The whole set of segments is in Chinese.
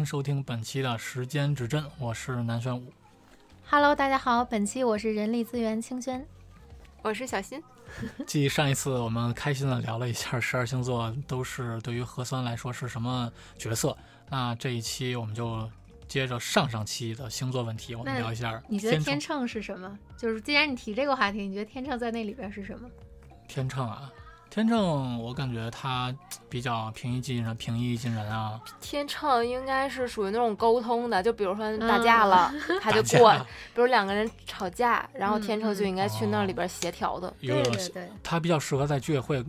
欢迎收听本期的时间指针，我是南玄武。Hello，大家好，本期我是人力资源清轩。我是小新。继上一次我们开心的聊了一下十二星座都是对于核酸来说是什么角色，那这一期我们就接着上上期的星座问题，我们聊一下你觉得天天秤是什么？就是既然你提这个话题，你觉得天秤在那里边是什么？天秤啊，天秤我感觉他比较平易近人，平易近人啊，天秤应该是属于那种沟通的，就比如说打架了，他就过；比如两个人吵架，然后嗯天秤就应该去哦那里边协调的。有对对对，他比较适合在居委会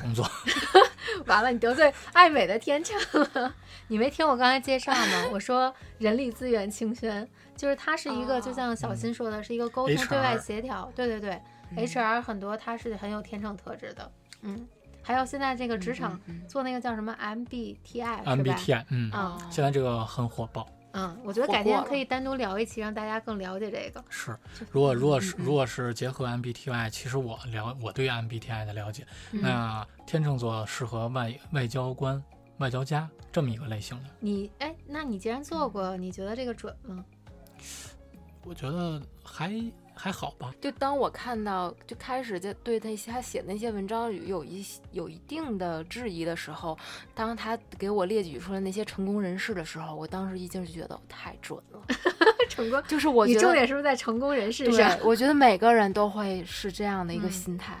工作。完了，你得罪爱美的天秤了。你没听我刚才介绍吗？我说人力资源清轩，就是他是一个，哦就像小新说的，是一个沟通对外协调。对对对嗯，HR 很多他是很有天秤特质的。嗯，还有现在这个职场做那个叫什么 MBTI 是吧？MBTI，嗯，啊现在这个很火爆。嗯，我觉得改天可以单独聊一期，让大家更了解这个。是，如果如果是如果是结合 MBTI，其实我了我对 MBTI 的了解，嗯那天秤座适合外外交官、外交家这么一个类型的。你哎，那你既然做过，你觉得这个准吗？我觉得还还好吧。就当我看到就开始就对那些他写的那些文章有一有一定的质疑的时候，当他给我列举出来那些成功人士的时候，我当时一惊就觉得太准了。成功，就是我你重，点是不是在成功人士上？，我觉得每个人都会是这样的一个嗯心态。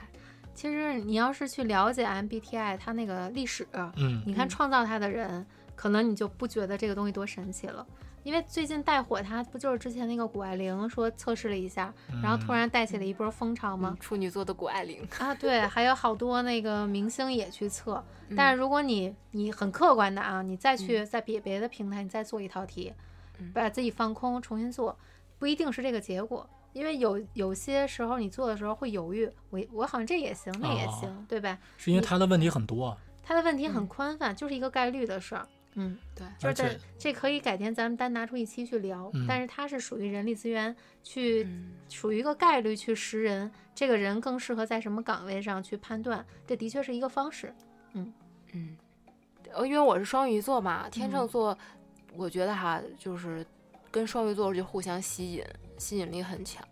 其实你要是去了解 MBTI 它那个历史，嗯，你看嗯创造它的人，可能你就不觉得这个东西多神奇了。因为最近带火它不就是之前那个谷爱凌说测试了一下，然后突然带起了一波风潮吗嗯？处女座的谷爱凌，啊，对，还有好多那个明星也去测。嗯但是如果你你很客观的啊，你再去在别别的平台你再做一套题，嗯把自己放空重新做，不一定是这个结果。因为有有些时候你做的时候会犹豫，我我好像这也行，那也哦行，对吧？是因为他的问题很多，他的问题很嗯宽泛，就是一个概率的事儿。嗯，对，就是在而且这可以改天咱们单拿出一期去聊，嗯但是它是属于人力资源去、嗯属于一个概率去识人，这个人更适合在什么岗位上去判断，这的确是一个方式。嗯嗯，呃，因为我是双鱼座嘛，天秤嗯座，我觉得哈，就是跟双鱼座就互相吸引，吸引力很强。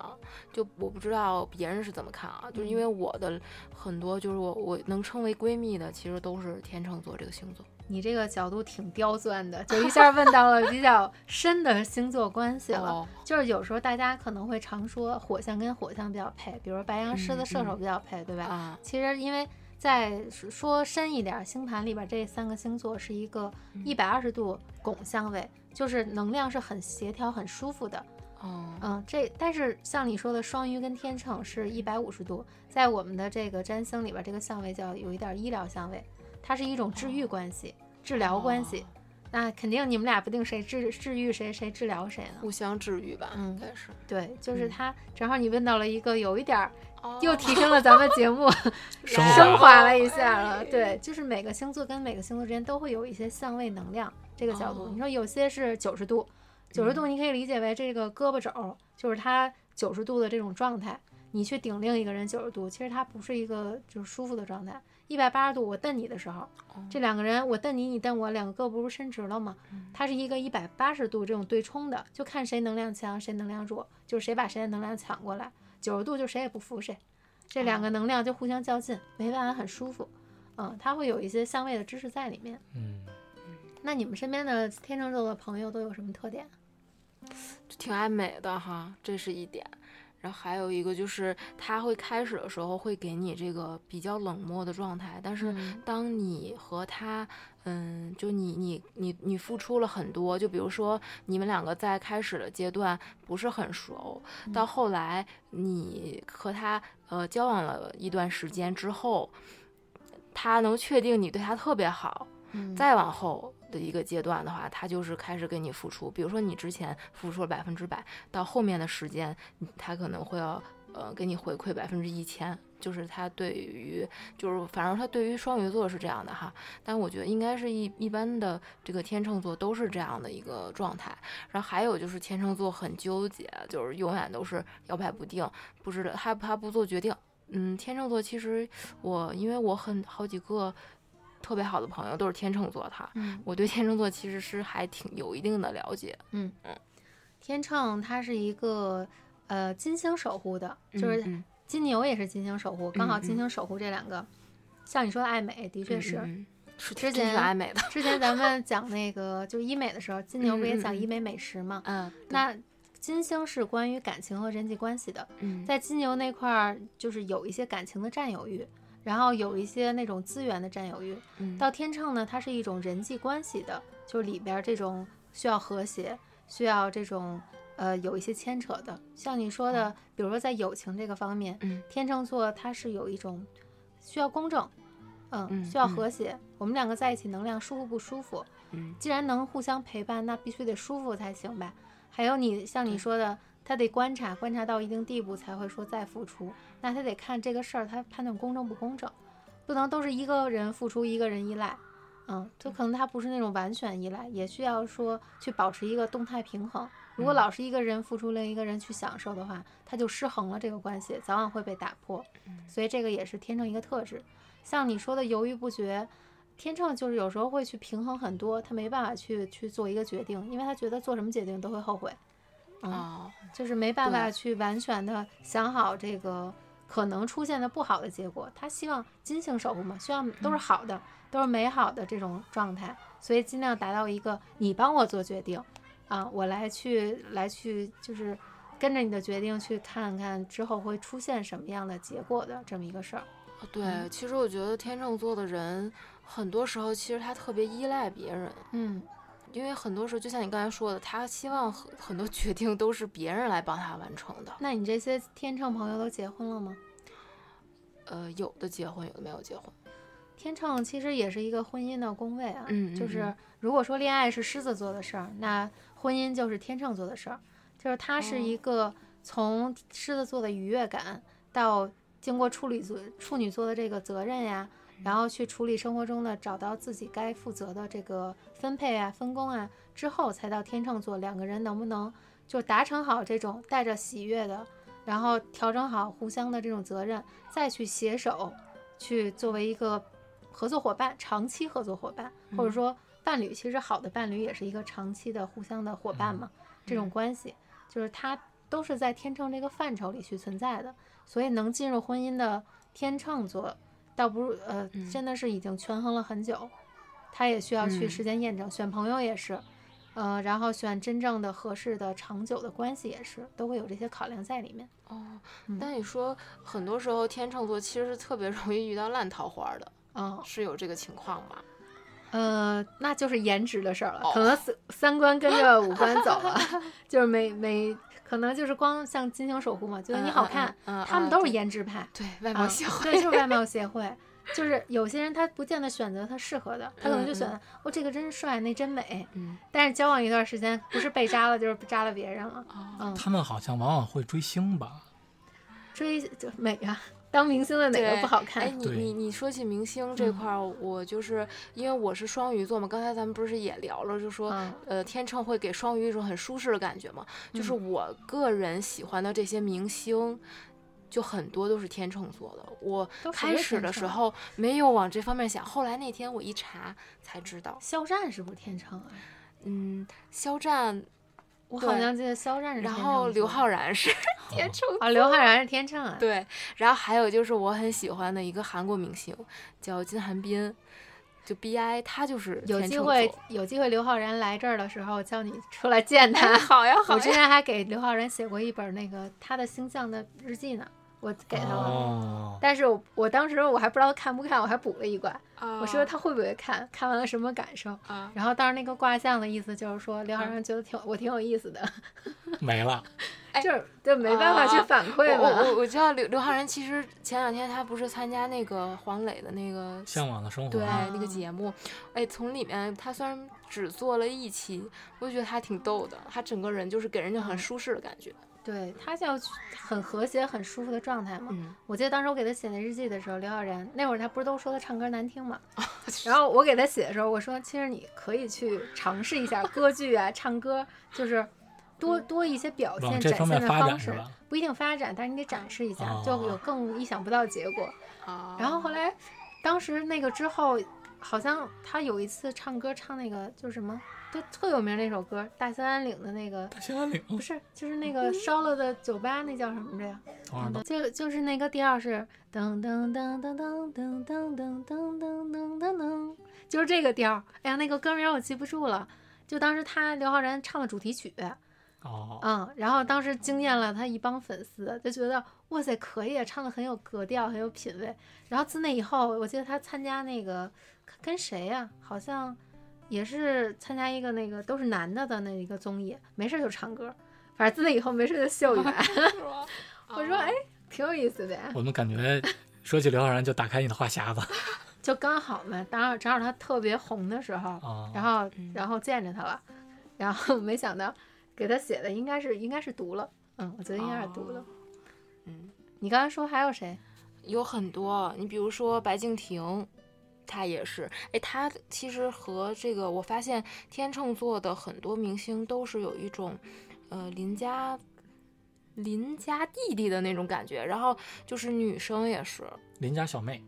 就我不知道别人是怎么看啊，就是因为我的很多就是我我能称为闺蜜的，其实都是天秤座这个星座。你这个角度挺刁钻的，就一下问到了比较深的星座关系了。哦，就是有时候大家可能会常说火象跟火象比较配，比如白羊、狮子、嗯射手嗯比较配，对吧？啊，其实因为在说说深一点儿，星盘里边这三个星座是一个嗯一百二十度拱相位，就是能量是很协调、很舒服的。哦，嗯，这但是像你说的双鱼跟天秤是一百五十度，在我们的这个占星里边，这个相位叫有一点医疗相位，它是一种治愈关系、治疗关系。哦那肯定你们俩不定谁治治愈谁，谁治疗谁呢？互相治愈吧，嗯应该是。对，就是嗯它。正好你问到了一个有一点儿哦又提升了咱们节目 升华了一下哎了。对，就是每个星座跟每个星座之间都会有一些相位能量这个角度。哦你说有些是九十度，九十度你可以理解为这个胳膊肘就是它九十度的这种状态。你去顶另一个人九十度，其实它不是一个就是舒服的状态。一百八十度我瞪你的时候，哦这两个人我瞪你，你瞪我，两个胳膊不是伸直了吗？嗯它是一个一百八十度这种对冲的，就看谁能量强，谁能量弱，就是谁把谁的能量抢过来。九十度就谁也不服谁，这两个能量就互相较劲，没办法很舒服。嗯，它会有一些相位的知识在里面。嗯，那你们身边的天秤座的朋友都有什么特点？就挺爱美的哈，这是一点。然后还有一个就是，他会开始的时候会给你这个比较冷漠的状态，但是嗯。当你和他，嗯，就你你你你付出了很多，就比如说你们两个在开始的阶段不是很熟，到嗯。后来你和他呃交往了一段时间之后，他能确定你对他特别好，嗯。再往后一个阶段的话，他就是开始给你付出。比如说你之前付出了百分之百，到后面的时间，他可能会要呃给你回馈百分之一千。就是他对于，就是反正他对于双鱼座是这样的哈，但我觉得应该是一一般的这个天秤座都是这样的一个状态。然后还有就是天秤座很纠结，就是永远都是摇摆不定，不知道他他不做决定。嗯，天秤座其实我因为我很好几个特别好的朋友都是天秤座，他嗯我对天秤座其实是还挺有一定的了解，嗯嗯天秤它是一个呃金星守护的，就是嗯金牛也是金星守护，刚好嗯金星守护这两个。像你说的爱美，的确是。之前爱美的，之前咱们讲那个就医美的时候，金牛不也讲医美美食嘛？嗯，对那金星是关于感情和人际关系的，嗯在金牛那块儿就是有一些感情的占有欲，然后有一些那种资源的占有欲。嗯到天秤呢，它是一种人际关系的，就是里边儿这种需要和谐，需要这种呃有一些牵扯的。像你说的，比如说在友情这个方面，嗯天秤座它是有一种需要公正，嗯，嗯需要嗯和谐。我们两个在一起能量舒服不舒服？嗯既然能互相陪伴，那必须得舒服才行呗。还有你像你说的，他得观察，观察到一定地步才会说再付出。那他得看这个事儿，他判断公正不公正，不能都是一个人付出，一个人依赖。嗯，就可能他不是那种完全依赖，也需要说去保持一个动态平衡。如果嗯老是一个人付出，另一个人去享受的话，他就失衡了，这个关系早晚会被打破。所以这个也是天秤一个特质。像你说的犹豫不决，天秤就是有时候会去平衡很多，他没办法去去做一个决定，因为他觉得做什么决定都会后悔，嗯，哦，就是没办法去完全的想好这个可能出现的不好的结果。他希望金星守护嘛，希望都是好的，都是美好的这种状态，所以尽量达到一个你帮我做决定，啊，我来去来去就是跟着你的决定去看看之后会出现什么样的结果的这么一个事儿。对，嗯。其实我觉得天秤座的人，很多时候其实他特别依赖别人，嗯因为很多时候就像你刚才说的，他希望很很多决定都是别人来帮他完成的。那你这些天秤朋友都结婚了吗？呃，有的结婚，有的没有结婚。天秤其实也是一个婚姻的宫位啊，嗯嗯就是嗯如果说恋爱是狮子座的事儿，那婚姻就是天秤座的事儿，就是它是哦一个从狮子座的愉悦感到经过处理座处女座的这个责任呀，然后去处理生活中的找到自己该负责的这个分配啊、分工啊之后，才到天秤座两个人能不能就达成好这种带着喜悦的，然后调整好互相的这种责任，再去携手去作为一个合作伙伴、长期合作伙伴，或者嗯说伴侣。其实好的伴侣也是一个长期的互相的伙伴嘛，这种嗯关系就是它都是在天秤这个范畴里去存在的。所以能进入婚姻的天秤座，倒不如呃，嗯真的是已经权衡了很久，他也需要去嗯时间验证。选朋友也是。呃，然后选真正的合适的长久的关系也是，都会有这些考量在里面。哦嗯，但你说很多时候天秤座其实是特别容易遇到烂桃花的，嗯，是有这个情况吗？呃，那就是颜值的事儿了，哦可能三三观跟着五官走了，就是没没，可能就是光像金星守护嘛，觉得你好看，嗯，嗯他们都是颜值派，对外啊貌协会，对，就是外貌协会。就是有些人他不见得选择他适合的，他可能就选嗯择我、这个真帅，那真美。嗯，但是交往一段时间，不是被扎了，就是扎了别人了。哦，嗯，他们好像往往会追星吧？追就美啊，当明星的哪个不好看？哎，你你你说起明星这嗯块儿，我就是因为我是双鱼座嘛，刚才咱们不是也聊了，就说嗯呃天秤会给双鱼一种很舒适的感觉嘛，就是嗯我个人喜欢的这些明星。就很多都是天秤座的，我开始的时候没有往这方面想，后来那天我一查才知道，肖战是不是天秤啊？嗯，肖战，我好像记得肖战是天然后刘座昊然是 天秤啊，刘昊然是天秤啊。对，然后还有就是我很喜欢的一个韩国明星叫金韩彬，就 B I，他就是有机会有机会，刘昊然来这儿的时候，叫你出来见他。哎好呀 好呀我之，前还给刘昊然写过一本那个他的星象的日记呢，我给他了。哦，但是我我当时我还不知道他看不看，我还补了一卦，啊我说他会不会看，看完了什么感受。啊，然后当时那个卦象的意思就是说，刘昊然觉得挺我挺有意思的，没了。哎 就是就没办法去啊反馈我 我。我我知道刘刘昊然其实前两天他不是参加那个黄磊的那个向往的生活。对啊那个节目，哎，从里面他虽然只做了一期，我就觉得他挺逗的，他整个人就是给人家很舒适的感觉，对他就很和谐、很舒服的状态嘛。嗯，我记得当时我给他写那日记的时候，刘昊然那会儿他不是都说他唱歌难听嘛，然后我给他写的时候，我说其实你可以去尝试一下 歌剧啊，唱歌就是多多一些表现展现的方式？不一定发展，但是你得展示一下，哦就有更意想不到的结果。啊，然后后来，当时那个之后。好像他有一次唱歌唱那个就是什么，就特有名那首歌，大兴安岭的那个，大兴安岭，不是，就是那个烧了的酒吧，那叫什么着呀？就就是那个调是噔噔噔噔噔噔噔噔噔噔噔噔噔，就是这个调儿。哎呀，那个歌名我记不住了。就当时他刘昊然唱的主题曲，哦，嗯，然后当时惊艳了他一帮粉丝，就觉得哇塞可以，唱的很有格调，很有品味。然后自那以后，我记得他参加那个跟谁呀、好像也是参加一个那个都是男的的那一个综艺，没事就唱歌。反正自那以后没事就秀一 把。我说哎，挺有意思的呀。我们感觉说起刘昊然就打开你的话匣子 就刚好嘛，正好正好他特别红的时候，啊。然后嗯然后见着他了，然后没想到给他写的应该是应该是读了，嗯，我觉得应该是读了。嗯，你刚才说还有谁？有很多，你比如说白敬亭，他也是，哎，他其实和这个我发现天秤座的很多明星都是有一种，呃，邻家邻家弟弟的那种感觉，然后就是女生也是，邻家小妹，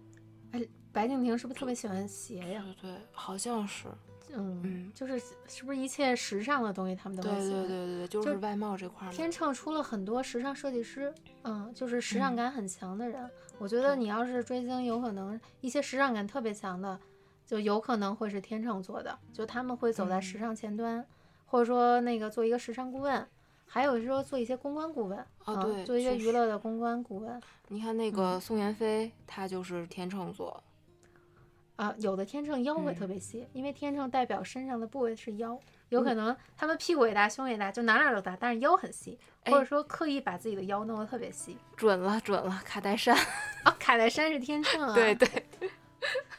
白敬亭是不是特别喜欢鞋呀？对对，好像是，嗯，嗯，就是是不是一切时尚的东西他们都会喜欢？对对对对，就就是外貌这块儿，天秤出了很多时尚设计师，嗯，就是时尚嗯感很强的人。我觉得你要是追星，有可能一些时尚感特别强的，就有可能会是天秤座的，就他们会走在时嗯尚前端，或者说那个做一个时尚顾问，还有说做一些公关顾问，嗯哦对做一些娱乐的公关顾问你看那个宋妍霏，她就是天秤座，啊。有的天秤腰会特嗯别细，因为天秤代表身上的部位是腰。有可能他们屁股也大，胸也大，就哪哪儿都大，但是腰很细，或者哎说刻意把自己的腰弄得特别细。准了准了，卡戴珊，哦，卡戴珊是天秤啊。对对，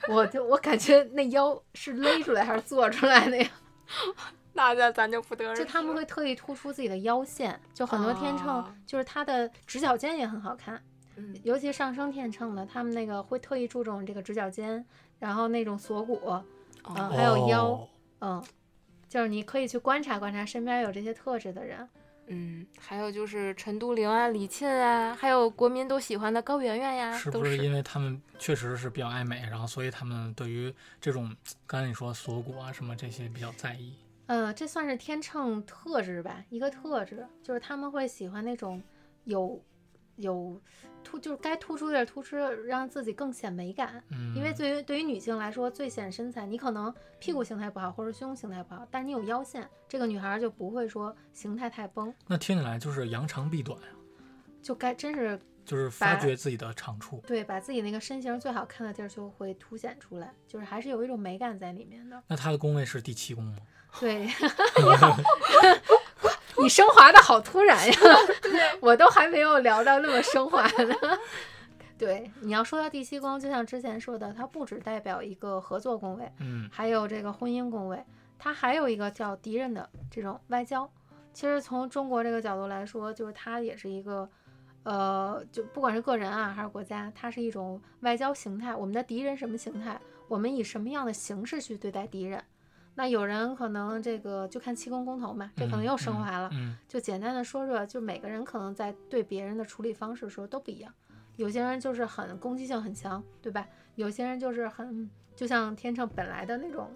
我就我感觉那腰是勒出来还是做出来的呀？那咱咱就不得而就他们会特意突出自己的腰线，就很多天秤哦就是他的直角肩也很好看，嗯尤其上升天秤的，他们那个会特意注重这个直角肩，然后那种锁骨，嗯，哦还有腰哦嗯，就是你可以去观察观察身边有这些特质的人。嗯，还有就是陈都灵啊、李沁啊，还有国民都喜欢的高圆圆呀，是不是因为他们确实是比较爱美，然后所以他们对于这种刚才你说锁骨啊什么这些比较在意？呃，这算是天秤特质吧，一个特质就是他们会喜欢那种有有突，就是该突出的突出，让自己更显美感。嗯，因为对于对于女性来说，最显身材，你可能屁股形态不好或者胸形态不好，但是你有腰线，这个女孩儿就不会说形态太崩，那听起来就是扬长避短呀，就该真是就是发掘自己的长处。对把自己那个身形最好看的地儿就会凸显出来，就是还是有一种美感在里面的。那她的宫位是第七宫吗？对，你好，你升华的好突然呀 我都还没有聊到那么升华呢。对，你要说到第七宫，就像之前说的，它不只代表一个合作宫位，嗯还有这个婚姻宫位，它还有一个叫敌人的这种外交。其实从中国这个角度来说，就是它也是一个，呃，就不管是个人啊还是国家，它是一种外交形态。我们的敌人什么形态？我们以什么样的形式去对待敌人？那有人可能这个就看七宫公投嘛，这可能又升华了。嗯，就简单的说说，就每个人可能在对别人的处理方式的时候都不一样。有些人就是很攻击性很强，对吧？有些人就是很，就像天秤本来的那种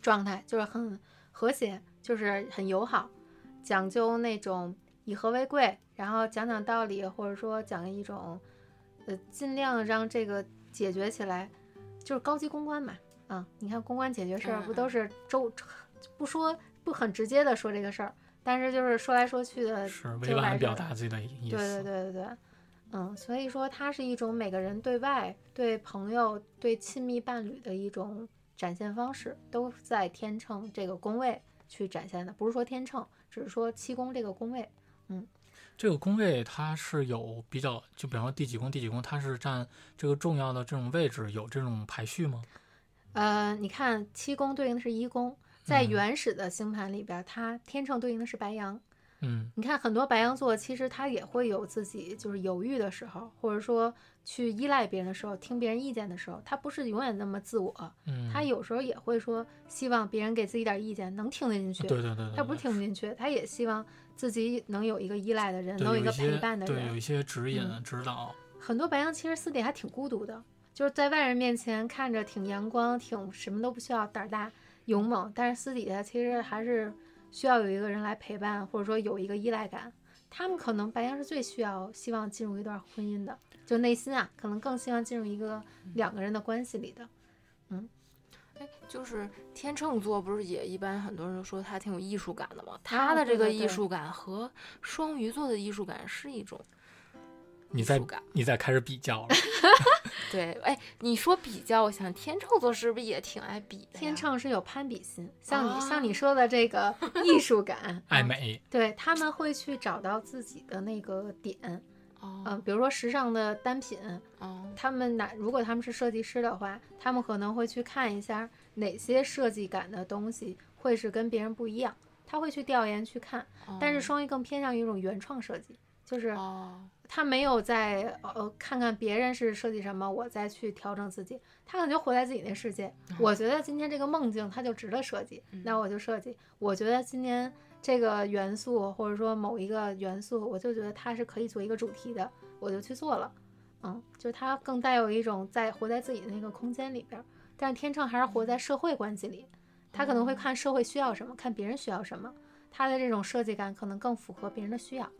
状态，就是很和谐，就是很友好，讲究那种以和为贵，然后讲讲道理，或者说讲一种，呃，尽量让这个解决起来，就是高级公关嘛。啊，你看公关解决事儿不都是周，不说不很直接的说这个事儿，但是就是说来说去的，是委婉表达自己的意思。对对对对对，嗯，所以说它是一种每个人对外、对朋友、对亲密伴侣的一种展现方式，都在天秤这个宫位去展现的，不是说天秤，只是说七宫这个宫位。嗯这个宫位它是有比较，就比方说第几宫第几宫，它是占这个重要的这种位置，有这种排序吗？呃，你看七宫对应的是一宫，在嗯原始的星盘里边儿，它天秤对应的是白羊。嗯你看很多白羊座，其实他也会有自己就是犹豫的时候，或者说去依赖别人的时候，听别人意见的时候，他不是永远那么自我，嗯，他有时候也会说希望别人给自己点意见，能听得进去。对对对对，他不是听不进去，他也希望自己能有一个依赖的人，能有一个陪伴的人对，有。一些指引、嗯指导。很多白羊其实私底还挺孤独的，就是在外人面前看着挺阳光，挺什么都不需要，胆儿大、勇猛，但是私底下其实还是需要有一个人来陪伴，或者说有一个依赖感。他们可能白羊是最需要、希望进入一段婚姻的，就内心啊，可能更希望进入一个两个人的关系里的。嗯哎，就是天秤座不是也一般很多人说他挺有艺术感的吗？啊他的这个艺术感和双鱼座的艺术感是一种你在。你在开始比较了，对，哎，你说比较，我想天秤座是不是也挺爱比的？天秤是有攀比心，像你、像你啊说的这个 艺术感，嗯爱美，对他们会去找到自己的那个点，嗯、哦，比如说时尚的单品，哦，他们哪如果他们是设计师的话，他们可能会去看一下哪些设计感的东西会是跟别人不一样，他会去调研去看。但是双鱼更偏向于一种原创设计，就是哦，他没有在呃看看别人是设计什么，我再去调整自己，他可能就活在自己那世界。我觉得今天这个梦境它就值得设计，那我就设计。我觉得今天这个元素或者说某一个元素，我就觉得它是可以做一个主题的，我就去做了。嗯，就是它更带有一种在活在自己的那个空间里边儿，但是天秤还是活在社会关系里，他可能会看社会需要什么，看别人需要什么，他的这种设计感可能更符合别人的需要。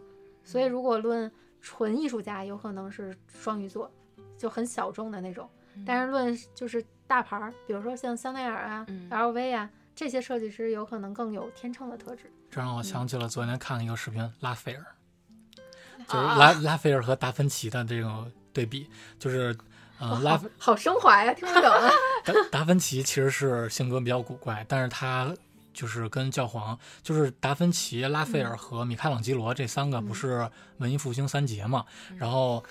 所以如果论纯艺术家，有可能是双鱼座，就很小众的那种。但是论就是大牌儿，比如说像香奈儿啊、嗯 LV 啊这些设计师，有可能更有天秤的特质。这让我想起了昨天看了一个视频，拉斐尔，就是啊拉拉斐尔和达芬奇的这种对比，就是呃拉好好升华呀，听不懂啊。达达芬奇其实是性格比较古怪，但是他就是跟教皇，就是达芬奇、拉斐尔和米开朗基罗这三个不是文艺复兴三杰嘛？然后，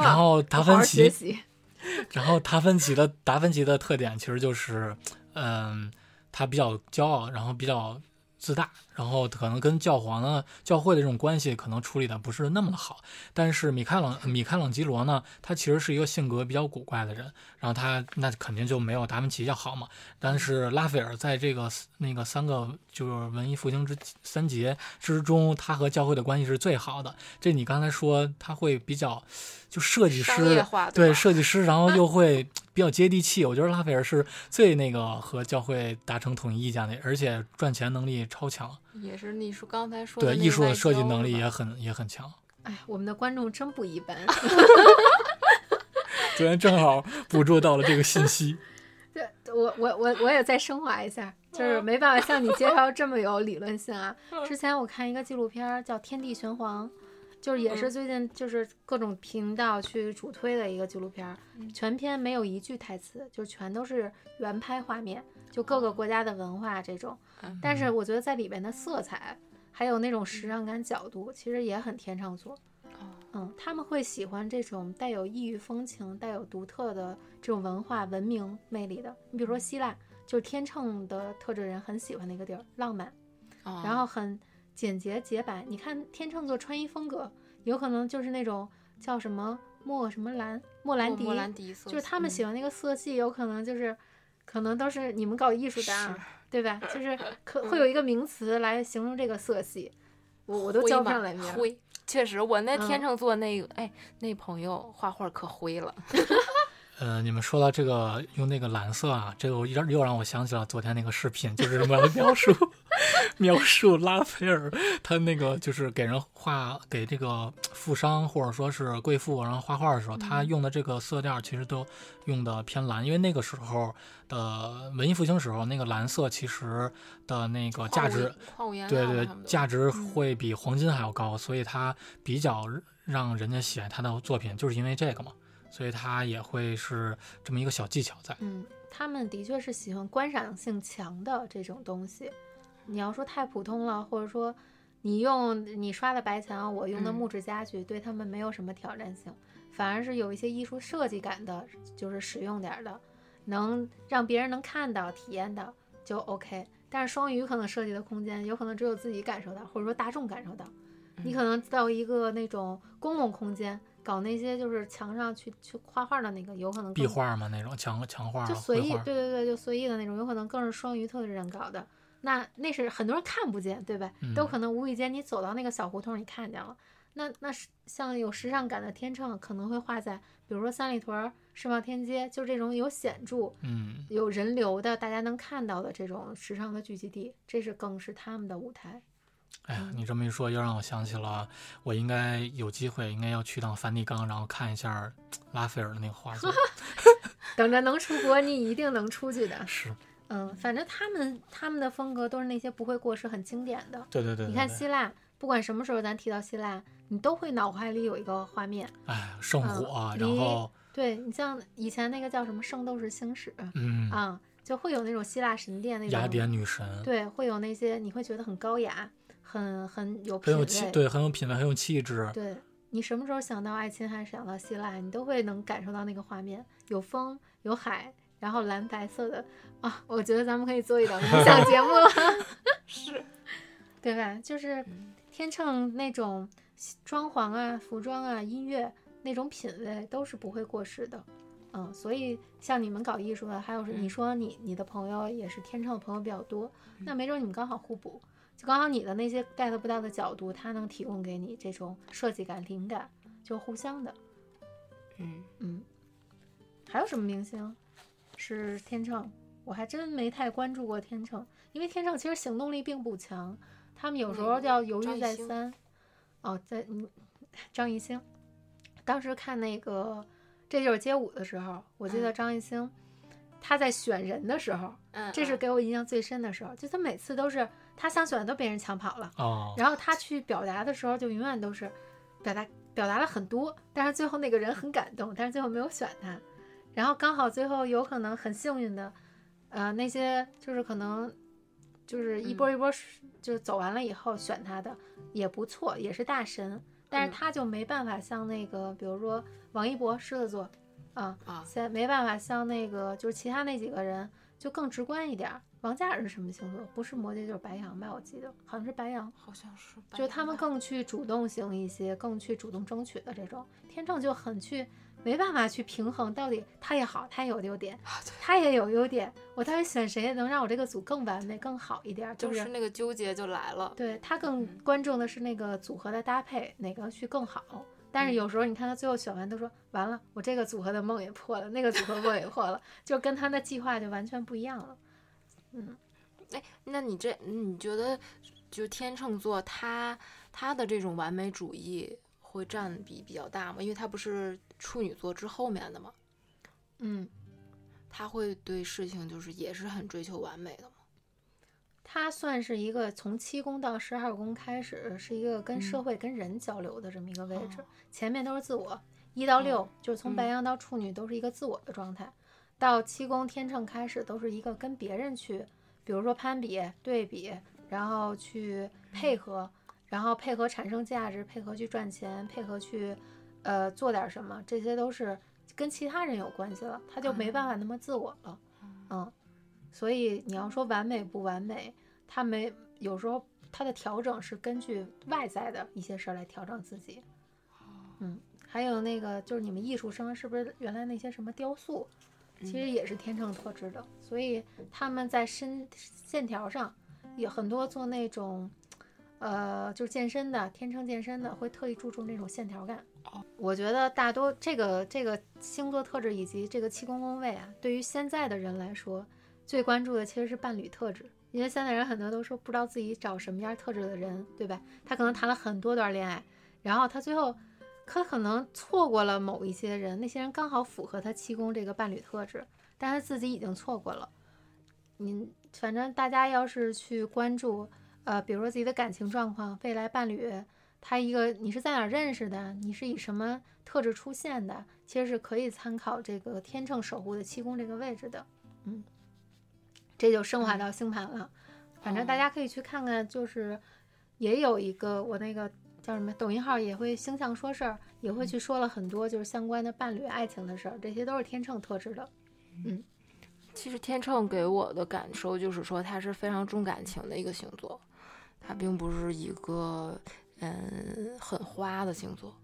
然后达芬奇，然后达芬奇的达芬奇的特点其实就是，嗯，他比较骄傲，然后比较自大，然后可能跟教皇呢、教会的这种关系可能处理的不是那么的好。但是米开朗米开朗基罗呢，他其实是一个性格比较古怪的人，然后他那肯定就没有达芬奇要好嘛。但是拉斐尔在这个那个三个就是文艺复兴之三杰之中，他和教会的关系是最好的。这你刚才说他会比较就设计师化对设计师，然后又会比较接地气。我觉得拉斐尔是最那个和教会达成统一意见的，而且赚钱能力超强，也是你说刚才说的对艺术设计能力也很也很强。哎，我们的观众真不一般。昨天正好捕捉到了这个信息。对，我我我我也再升华一下，就是没办法向你介绍这么有理论性啊。之前我看一个纪录片叫《天地玄黄》，就是也是最近就是各种频道去主推的一个纪录片儿，全篇没有一句台词，就全都是原拍画面，就各个国家的文化这种。但是我觉得在里边的色彩，还有那种时尚感角度，其实也很天秤座。嗯，他们会喜欢这种带有异域风情、带有独特的这种文化文明魅力的。你比如说希腊，就是天秤的特质人很喜欢的一个地儿，浪漫，哦。然后很简洁洁白。你看天秤座穿衣风格，有可能就是那种叫什么莫什么兰莫兰迪，莫兰迪就是他们嗯喜欢那个色系，有可能就是可能都是你们搞艺术的啊，对吧？就是 可会有一个名词来形容这个色系，我我都叫不上来名儿。灰，确实，我那嗯天秤座那个，哎，那朋友画画可灰了。呃，你们说到这个用那个蓝色啊，这个我又又让我想起了昨天那个视频，就是我要描述 描述拉斐尔他那个就是给人画给这个富商或者说是贵妇，然后画画的时候，他用的这个色调其实都用的偏蓝，因为那个时候的文艺复兴时候，那个蓝色其实的那个价值，对对价值会比黄金还要高，所以他比较让人家喜爱他的作品，就是因为这个嘛，所以他也会是这么一个小技巧在。嗯，他们的确是喜欢观赏性强的这种东西。你要说太普通了，或者说你用你刷的白墙，我用的嗯木质家具，对他们没有什么挑战性，反而是有一些艺术设计感的，就是实用点儿的，能让别人能看到、体验到就 OK。但是双鱼可能设计的空间，有可能只有自己感受到，或者说大众感受到。你可能到一个那种公共空间，搞那些就是墙上去去画画的那个，有可能壁画嘛，那种墙墙画、就随意，对对对，就随意的那种，有可能更是双鱼特质人搞的。那那是很多人看不见，对吧？都嗯可能无意间你走到那个小胡同，你看见了。那那是像有时尚感的天秤，可能会画在比如说三里屯儿、世贸天阶，就这种有显著、嗯，有人流的，大家能看到的这种时尚的聚集地，这是更是他们的舞台。哎呀，嗯你这么一说，又让我想起了，我应该有机会，应该要去趟梵蒂冈，然后看一下拉斐尔的那个画作。等着能出国，你一定能出去的。是，嗯，反正他们他们的风格都是那些不会过时、很经典的。对对对对你看希腊，不管什么时候咱提到希腊，你都会脑海里有一个画面。哎，圣嗯火，离然后，对你像以前那个叫什么《圣斗士星矢》嗯，啊，就会有那种希腊神殿那种雅，典女神，对，会有那些你会觉得很高雅，很很有很。有气，对，很有品味，很有气质。对你什么时候想到爱琴海，想到希腊，你都会能感受到那个画面，有风有海，然后蓝白色的啊，我觉得咱们可以做一档冥想节目了，是，对吧？就是嗯。天秤那种装潢啊、服装啊、音乐那种品味都是不会过时的。嗯，所以像你们搞艺术的，还有是你嗯。说你你的朋友也是天秤的朋友比较多，那没准你们刚好互补，就刚好你的那些 get 不到的角度，他能提供给你这种设计感、灵感，就互相的。嗯，嗯，还有什么明星是天秤？我还真没太关注过天秤，因为天秤其实行动力并不强，他们有时候那个要犹豫再三。哦，在嗯，张艺兴，当时看那个《这就是街舞》的时候，我记得嗯张艺兴他在选人的时候，嗯这是给我印象最深的时候，就他每次都是他想选的都被人抢跑了。哦，然后他去表达的时候，就永远都是表达表达了很多，但是最后那个人很感动，但是最后没有选他。然后刚好最后有可能很幸运的，呃，那些就是可能就是一波一波就是走完了以后选他的也不错，也是大神，但是嗯他就没办法像那个比如说王一博狮子座啊，啊，现在没办法像那个就是其他那几个人就更直观一点儿。王嘉尔是什么星座？不是摩羯就是白羊吧？我记得好像是白羊。好像是白就他们更去主动型一些，更去主动争取的这种天秤就很去没办法去平衡，到底他也好，他也有优点，他也有优点，我到底选谁能让我这个组更完美、更好一点儿？就是是那个纠结就来了。对他更嗯关注的是那个组合的搭配，哪个去更好。但是嗯有时候你看他最后选完都说完了，我这个组合的梦也破了，那个组合梦也破了，就跟他的计划就完全不一样了。嗯，哎，那你这你觉得，就天秤座他他的这种完美主义会占比比较大嘛？因为他不是处女座之后面的嘛？嗯，他会对事情就是也是很追求完美的吗？他算是一个从七宫到十二宫开始，是一个跟社嗯会、跟人交流的这么一个位置。哦前面都是自我，一到六、哦就是从白嗯羊到处女都是一个自我的状态，到七宫天秤开始都是一个跟别人去，比如说攀比、对比，然后去配合，然后配合产生价值，配合去赚钱，配合去呃做点什么，这些都是跟其他人有关系了，他就没办法那么自我了，嗯。所以你要说完美不完美，他没有时候他的调整是根据外在的一些事儿来调整自己。嗯，还有那个就是你们艺术生是不是原来那些什么雕塑，其实也是天秤特质的，所以他们在身线条上也很多做那种。呃，就是健身的，天秤健身的会特意注重这种线条感。我觉得大多这个这个星座特质以及这个七宫宫位啊，对于现在的人来说，最关注的其实是伴侣特质，因为现在人很多都说不知道自己找什么样特质的人，对吧？他可能谈了很多段恋爱，然后他最后他可能错过了某一些人，那些人刚好符合他七宫这个伴侣特质，但他自己已经错过了。您反正大家要是去关注，呃，比如说自己的感情状况，未来伴侣他一个你是在哪儿认识的，你是以什么特质出现的，其实是可以参考这个天秤守护的七宫这个位置的。嗯，这就升华到星盘了。反正大家可以去看看，就是也有一个我那个叫什么抖音号也会星象说事儿，也会去说了很多就是相关的伴侣爱情的事儿，这些都是天秤特质的。嗯其实天秤给我的感受就是说，他是非常重感情的一个星座，他并不是一个嗯很花的星座。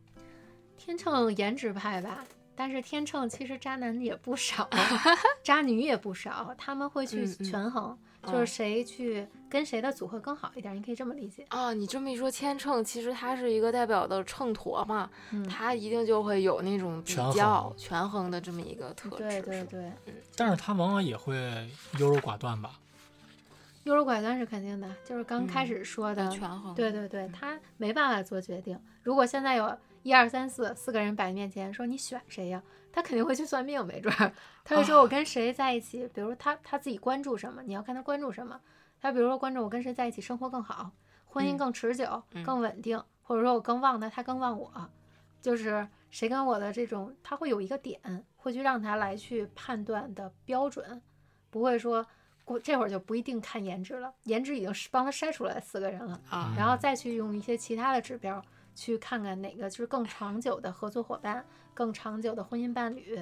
天秤颜值派吧，但是天秤其实渣男也不少，渣女也不少，他们会去嗯嗯权衡。就是谁去跟谁的组合更好一点，你可以这么理解。啊，你这么一说，天秤其实它是一个代表的秤砣嘛，嗯，它一定就会有那种比较权衡的这么一个特质。对对对，但是他往往也会优柔寡断吧？优柔寡断是肯定的，就是刚开嗯始说的要，权衡。对对对，他没办法做决定。如果现在有一二三四四个人摆你面前说你选谁呀，他肯定会去算命，没准儿他会说我跟谁在一起，比如他他自己关注什么，你要看他关注什么。他比如说关注我跟谁在一起生活更好，婚姻嗯更持久、嗯更稳定，或者说我更旺他，他更旺我，就是谁跟我的这种，他会有一个点，会去让他来去判断的标准，不会说。过这会儿就不一定看颜值了，颜值已经是帮他筛出来四个人了，啊，然后再去用一些其他的指标去看看哪个就是更长久的合作伙伴、更长久的婚姻伴侣，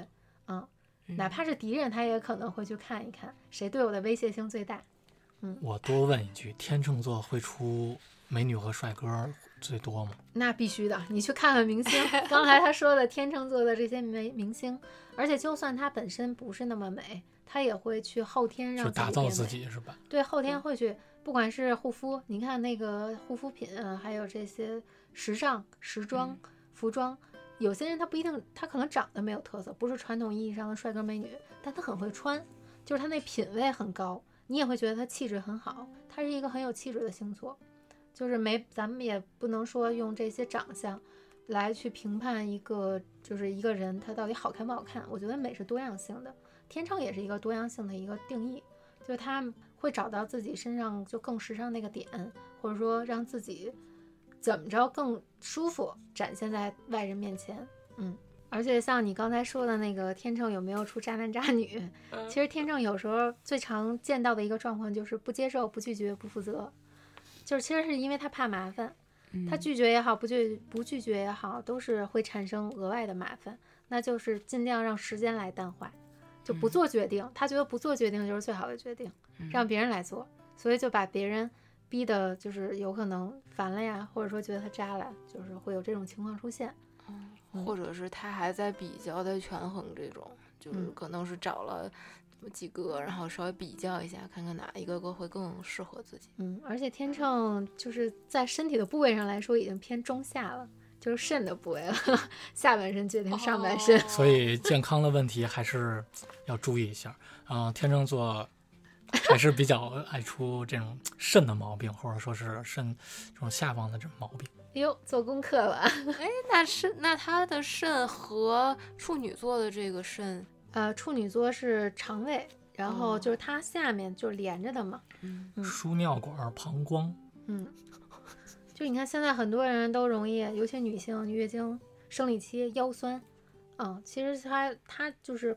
嗯，哪怕是敌人，他也可能会去看一看谁对我的威胁性最大。嗯我多问一句，天秤座会出美女和帅哥最多吗？那必须的，你去看看明星，刚才他说的天秤座的这些明明星，而且就算他本身不是那么美，他也会去后天让就打造自。己是吧？对，后天会去，不管是护肤，你看那个护肤品啊，还有这些时尚、时装、服装，有些人他不一定，他可能长得没有特色，不是传统意义上的帅哥美女，但他很会穿，就是他那品味很高，你也会觉得他气质很好，他是一个很有气质的星座，就是没，咱们也不能说用这些长相。来去评判一个就是一个人他到底好看不好看，我觉得美是多样性的，天秤也是一个多样性的一个定义，就是他会找到自己身上就更时尚那个点，或者说让自己怎么着更舒服展现在外人面前。嗯，而且像你刚才说的那个天秤有没有出渣男渣女，其实天秤有时候最常见到的一个状况就是不接受、不拒绝、不负责，就是其实是因为他怕麻烦。他嗯拒绝也好，不拒不拒绝也好，都是会产生额外的麻烦。那就是尽量让时间来淡化，就不嗯做决定。他觉得不做决定就是最好的决定，嗯让别人来做，所以就把别人逼的，就是有可能烦了呀，或者说觉得他渣了，就是会有这种情况出现。嗯或者是他还在比较在权衡这种，就是嗯可能是找了几个，然后稍微比较一下，看看哪一个个会更适合自己。嗯，而且天秤就是在身体的部位上来说，已经偏中下了。就是肾的部位了，下半身决定上半身。哦所以健康的问题还是要注意一下。嗯、天秤座还是比较爱出这种肾的毛病，或者说是肾这种下方的这种毛病。哎呦，做功课了。哎，那肾那他的肾和处女座的这个肾，呃，处女座是肠胃，然后哦就是它下面就是连着的嘛。输尿管、膀胱，嗯，就你看现在很多人都容易，尤其女性月经、生理期腰酸。嗯，其实它它就是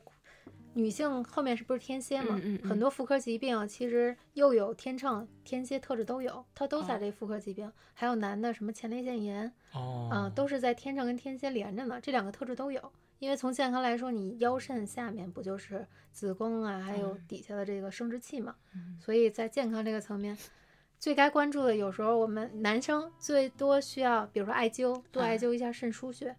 女性后面是不是天蝎嘛？嗯嗯嗯很多妇科疾病其实又有天秤、天蝎特质都有，它都在哦这妇科疾病。还有男的什么前列腺炎，哦，嗯，都是在天秤跟天蝎连着呢，这两个特质都有。因为从健康来说，你腰肾下面不就是子宫啊，还有嗯。底下的这个生殖器嘛，嗯。所以在健康这个层面，最该关注的，有时候我们男生最多需要，比如说艾灸，多艾啊灸一下肾腧穴，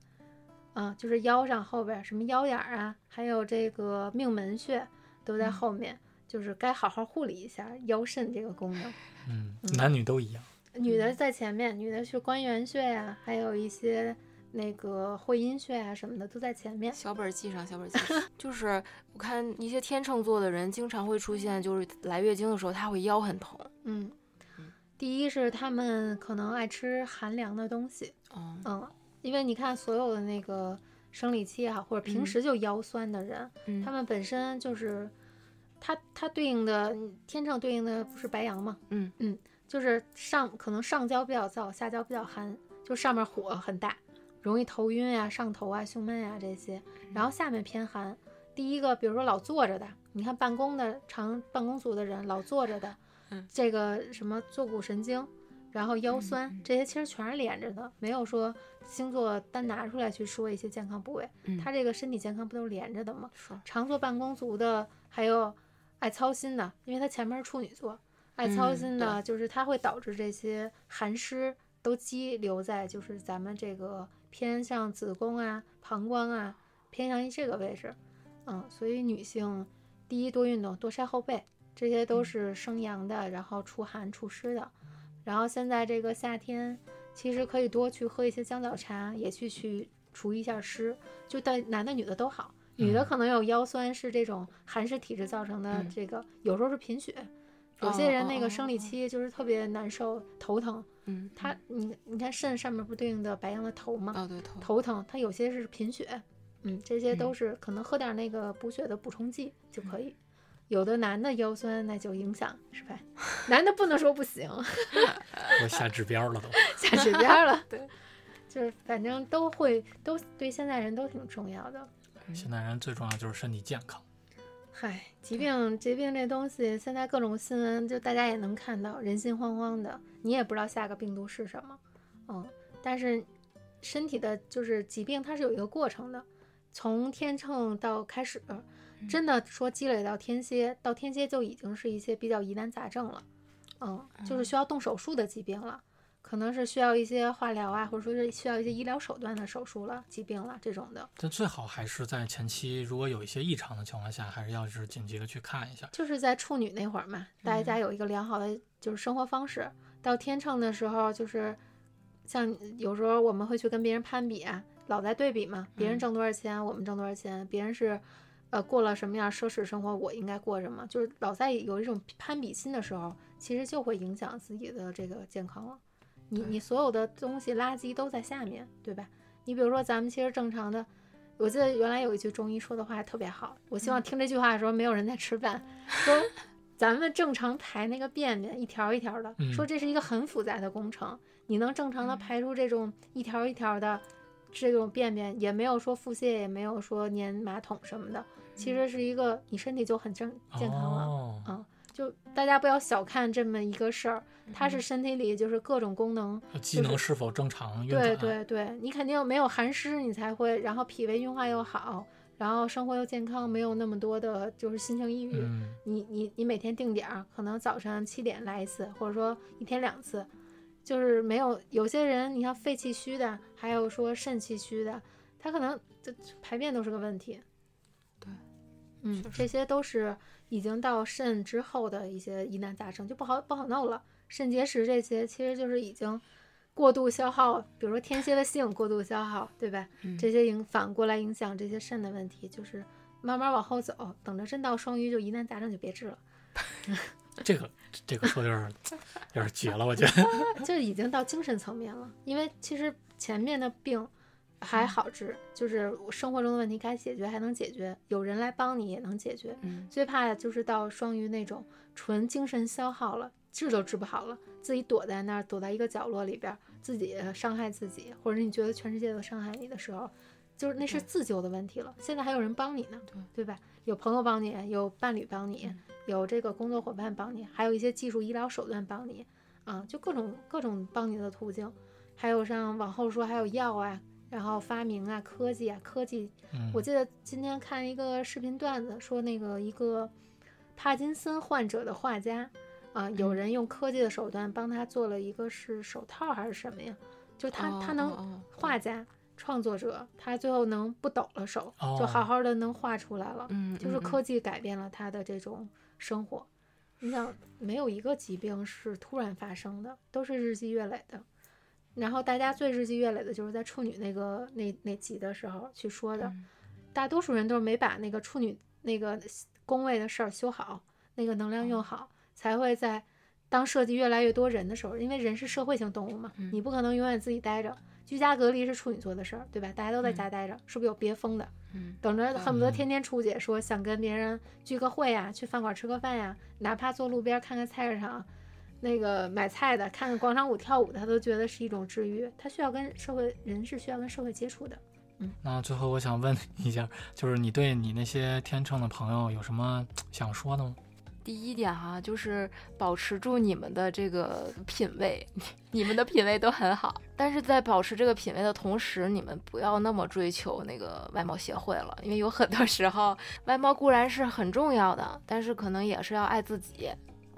啊，就是腰上后边儿什么腰眼儿啊，还有这个命门穴都在嗯。后面，就是该好好护理一下腰肾这个功能。嗯，嗯。男女都一样。女的在前面，女的是关元穴呀、还有一些那个会阴穴啊什么的都在前面。小本儿记上，小本儿记上。就是我看一些天秤座的人，经常会出现，就是来月经的时候，他会腰很疼。嗯嗯，第一是他们可能爱吃寒凉的东西，哦，嗯，因为你看所有的那个生理期也好，或者平嗯时就腰酸的人，嗯他们本身就是，它它对应的天秤对应的不是白羊吗？嗯嗯，就是上可能上焦比较燥，下焦比较寒，就上面火很大，容易头晕呀、上头啊、胸闷呀、这些，然后下面偏寒。第一个，比如说老坐着的，你看办公的长办公族的人老坐着的，嗯。这个什么坐骨神经，然后腰酸，嗯。这些其实全是连着的，没有说星座单拿出来去说一些健康部位，嗯。它这个身体健康不都是连着的吗？是。常坐办公族的，还有爱操心的，因为他前面是处女座，爱操嗯心的，就是它会导致这些寒湿都积留在就是咱们这个偏向子宫啊、膀胱啊，偏向于这个位置。嗯，所以女性第一多运动，多晒后背，这些都是生阳的，然后除寒除湿的。然后现在这个夏天，其实可以多去喝一些姜枣茶，也去去除一下湿，就对男的女的都好。女的嗯可能有腰酸，是这种寒湿体质造成的嗯，这个有时候是贫血。有些人那个生理期就是特别难受，头疼。嗯，他你你看肾上面不对应的白羊的头吗？哦对头头疼，它有些是贫血，嗯，这些都嗯是可能喝点那个补血的补充剂就可以。有的男的腰酸那就影响是吧？男的不能说不行，我下指标了都。下指标了。对，就是反正都会都对现在人都挺重要的。现在人最重要就是身体健康。嗨，疾病疾病这东西，现在各种新闻就大家也能看到，人心惶惶的，你也不知道下个病毒是什么，嗯，但是身体的就是疾病，它是有一个过程的，从天秤到开始，真的说积累到天蝎，到天蝎就已经是一些比较疑难杂症了，嗯，就是需要动手术的疾病了。可能是需要一些化疗啊，或者说是需要一些医疗手段的手术了、疾病了这种的。但最好还是在前期，如果有一些异常的情况下，还是要是紧急的去看一下。就是在处女那会儿嘛，大家有一个良好的就是生活方式。到天秤的时候，就是像有时候我们会去跟别人攀比啊，老在对比嘛，别人嗯挣多少钱，我们挣多少钱，别人是呃过了什么样奢侈生活，我应该过什么，就是老在有一种攀比心的时候，其实就会影响自己的这个健康了。你你所有的东西垃圾都在下面，对吧？你比如说咱们其实正常的。我记得原来有一句中医说的话特别好，我希望听这句话的时候没有人在吃饭，说 咱们正常排那个便便一条一条的，嗯说这是一个很复杂的工程，你能正常的嗯排出这种一条一条的这种便便，也没有说腹泻，也没有说粘马桶什么的，其实是一个你身体就很正健康了。哦，嗯就大家不要小看这么一个事儿，它嗯是身体里就是各种功能机能是否正常运对转？对对，你肯定没有寒湿，你才会，然后脾胃运化又好，然后生活又健康，没有那么多的就是心情抑郁。嗯，你你你每天定点儿，可能早上七点来一次，或者说一天两次，就是没有有些人，你像肺气虚的，还有说肾气虚的，他可能这排便都是个问题。对，嗯这些都是已经到肾之后的一些疑难杂症，就不好不好弄了。肾结石这些其实就是已经过度消耗，比如说天蝎的性过度消耗，对吧？嗯这些影反过来影响这些肾的问题，就是慢慢往后走，等着真到双鱼就疑难杂症就别治了，这个这个说的有点有点绝了，我觉得。就已经到精神层面了。因为其实前面的病还好治，就是生活中的问题该解决还能解决，有人来帮你也能解决。嗯最怕的就是到双鱼那种纯精神消耗了，治都治不好了，自己躲在那儿，躲在一个角落里边儿，自己伤害自己，或者你觉得全世界都伤害你的时候，就是那是自救的问题了。现在还有人帮你呢，对对吧？有朋友帮你，有伴侣帮你，嗯有这个工作伙伴帮你，还有一些技术医疗手段帮你，啊，就各种各种帮你的途径。还有像往后说，还有药啊，然后发明啊，科技啊，科技嗯，我记得今天看一个视频段子，说那个一个帕金森患者的画家啊，有嗯人用科技的手段帮他做了一个是手套还是什么呀？就他、他能画家创作者，他最后能不抖了手，就哦好好的能画出来了。嗯，就是嗯科技改变了他的这种生活。你想，没有一个疾病是突然发生的，都是日积月累的。然后大家最日积月累的就是在处女那个那那集的时候去说的，嗯大多数人都是没把那个处女那个宫位的事儿修好，那个能量哦用好，才会在当涉及越来越多人的时候，因为人是社会性动物嘛，嗯你不可能永远自己待着。居家隔离是处女座的事儿，对吧？大家都在嗯家待着，是不是有憋疯的？嗯等着恨不得嗯天天出去，说想跟别人聚个会呀，去饭馆吃个饭呀，哪怕坐路边看看菜市场，那个买菜的看看广场舞跳舞的，他都觉得是一种治愈。他需要跟社会人是需要跟社会接触的。嗯那最后我想问一下，就是你对你那些天秤的朋友有什么想说的吗？第一点哈，就是保持住你们的这个品味，你们的品味都很好，但是在保持这个品味的同时，你们不要那么追求那个外貌协会了，因为有很多时候外貌固然是很重要的，但是可能也是要爱自己，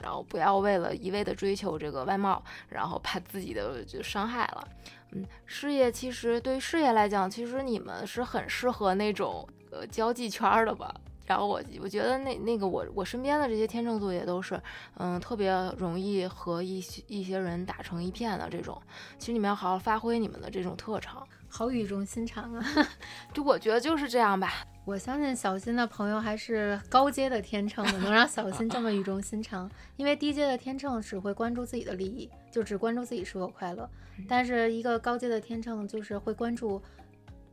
然后不要为了一味的追求这个外貌，然后把自己的就伤害了。嗯，事业其实对于事业来讲，其实你们是很适合那种呃交际圈儿的吧。然后我我觉得那那个我我身边的这些天秤座也都是，嗯，特别容易和一些一些人打成一片的这种。其实你们要好好发挥你们的这种特长。好语重心长啊！就我觉得就是这样吧。我相信小新的朋友还是高阶的天秤的，能让小新这么语重心长。因为低阶的天秤只会关注自己的利益，就只关注自己是否快乐。但是一个高阶的天秤就是会关注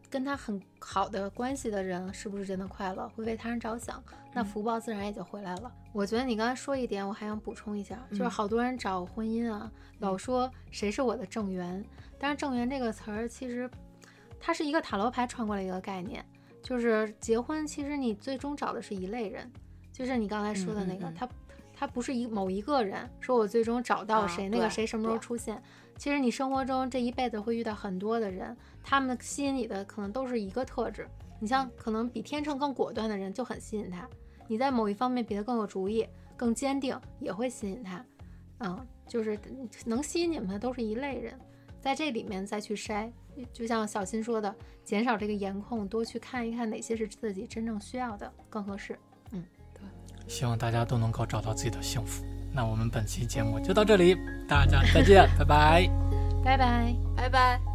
跟他很好的关系的人是不是真的快乐，会为他人着想，那福报自然也就回来了。我觉得你刚才说一点，我还想补充一下，就是好多人找婚姻啊，老说谁是我的正缘，但是正缘这个词儿其实它是一个塔罗牌传过来一个概念。就是结婚，其实你最终找的是一类人，就是你刚才说的那个，他他不是一某一个人，说我最终找到谁，那个谁什么时候出现？其实你生活中这一辈子会遇到很多的人，他们吸引你的可能都是一个特质。你像可能比天秤更果断的人就很吸引他，你在某一方面比他更有主意、更坚定，也会吸引他。嗯，就是能吸引你们的都是一类人，在这里面再去筛。就像小新说的，减少这个颜控，多去看一看哪些是自己真正需要的，更合适。嗯，对。希望大家都能够找到自己的幸福。那我们本期节目就到这里，大家再见，拜拜，拜拜，拜拜。